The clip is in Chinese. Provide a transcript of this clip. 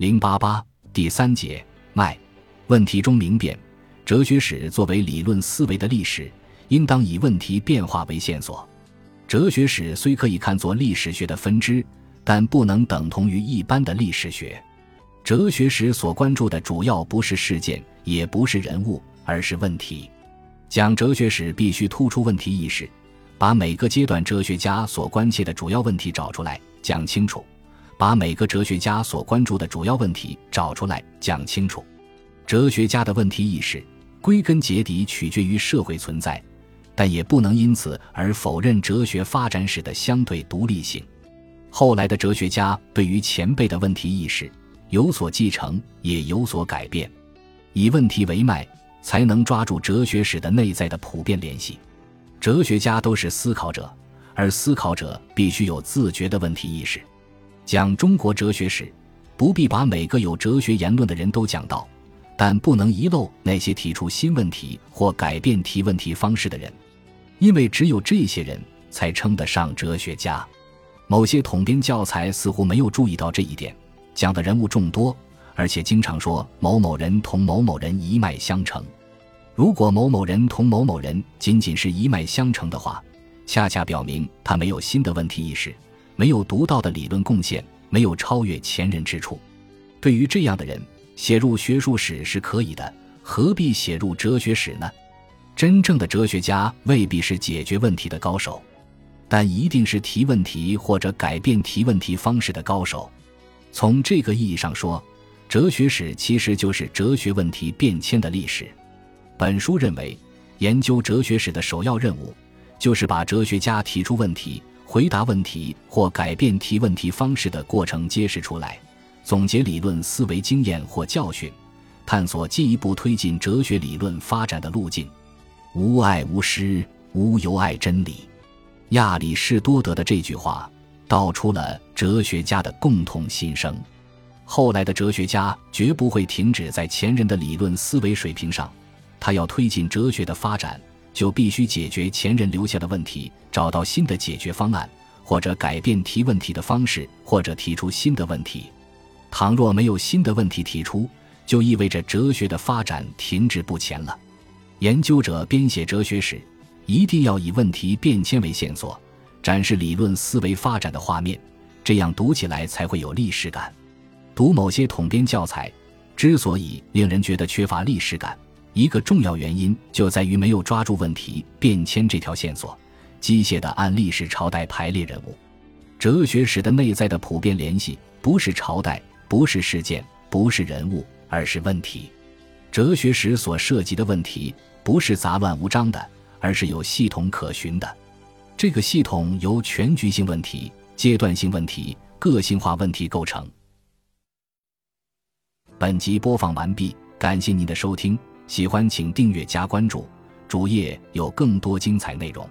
零八八第三节脉问题中明辨，哲学史作为理论思维的历史，应当以问题变化为线索。哲学史虽可以看作历史学的分支，但不能等同于一般的历史学。哲学史所关注的主要不是事件，也不是人物，而是问题。讲哲学史必须突出问题意识，把每个阶段哲学家所关切的主要问题找出来，讲清楚。把每个哲学家所关注的主要问题找出来讲清楚。哲学家的问题意识，归根结底取决于社会存在，但也不能因此而否认哲学发展史的相对独立性。后来的哲学家对于前辈的问题意识有所继承，也有所改变。以问题为脉，才能抓住哲学史的内在的普遍联系。哲学家都是思考者，而思考者必须有自觉的问题意识。讲中国哲学史，不必把每个有哲学言论的人都讲到，但不能遗漏那些提出新问题或改变提问题方式的人，因为只有这些人才称得上哲学家。某些统编教材似乎没有注意到这一点，讲的人物众多，而且经常说某某人同某某人一脉相承。如果某某人同某某人仅仅是一脉相承的话，恰恰表明他没有新的问题意识。没有独到的理论贡献，没有超越前人之处。对于这样的人，写入学术史是可以的，何必写入哲学史呢？真正的哲学家未必是解决问题的高手，但一定是提问题或者改变提问题方式的高手。从这个意义上说，哲学史其实就是哲学问题变迁的历史。本书认为，研究哲学史的首要任务，就是把哲学家提出问题。回答问题或改变提问题方式的过程揭示出来，总结理论思维经验或教训，探索进一步推进哲学理论发展的路径。无爱无师，无由爱真理。亚里士多德的这句话道出了哲学家的共同心声。后来的哲学家绝不会停止在前人的理论思维水平上，他要推进哲学的发展。就必须解决前人留下的问题，找到新的解决方案，或者改变提问题的方式，或者提出新的问题。倘若没有新的问题提出，就意味着哲学的发展停滞不前了。研究者编写哲学史，一定要以问题变迁为线索，展示理论思维发展的画面，这样读起来才会有历史感。读某些统编教材，之所以令人觉得缺乏历史感。一个重要原因就在于没有抓住问题变迁这条线索，机械的按历史朝代排列人物。哲学史的内在的普遍联系不是朝代，不是事件，不是人物，而是问题。哲学史所涉及的问题不是杂乱无章的，而是有系统可循的。这个系统由全局性问题、阶段性问题、个性化问题构成。本集播放完毕，感谢您的收听。喜欢请订阅加关注，主页有更多精彩内容。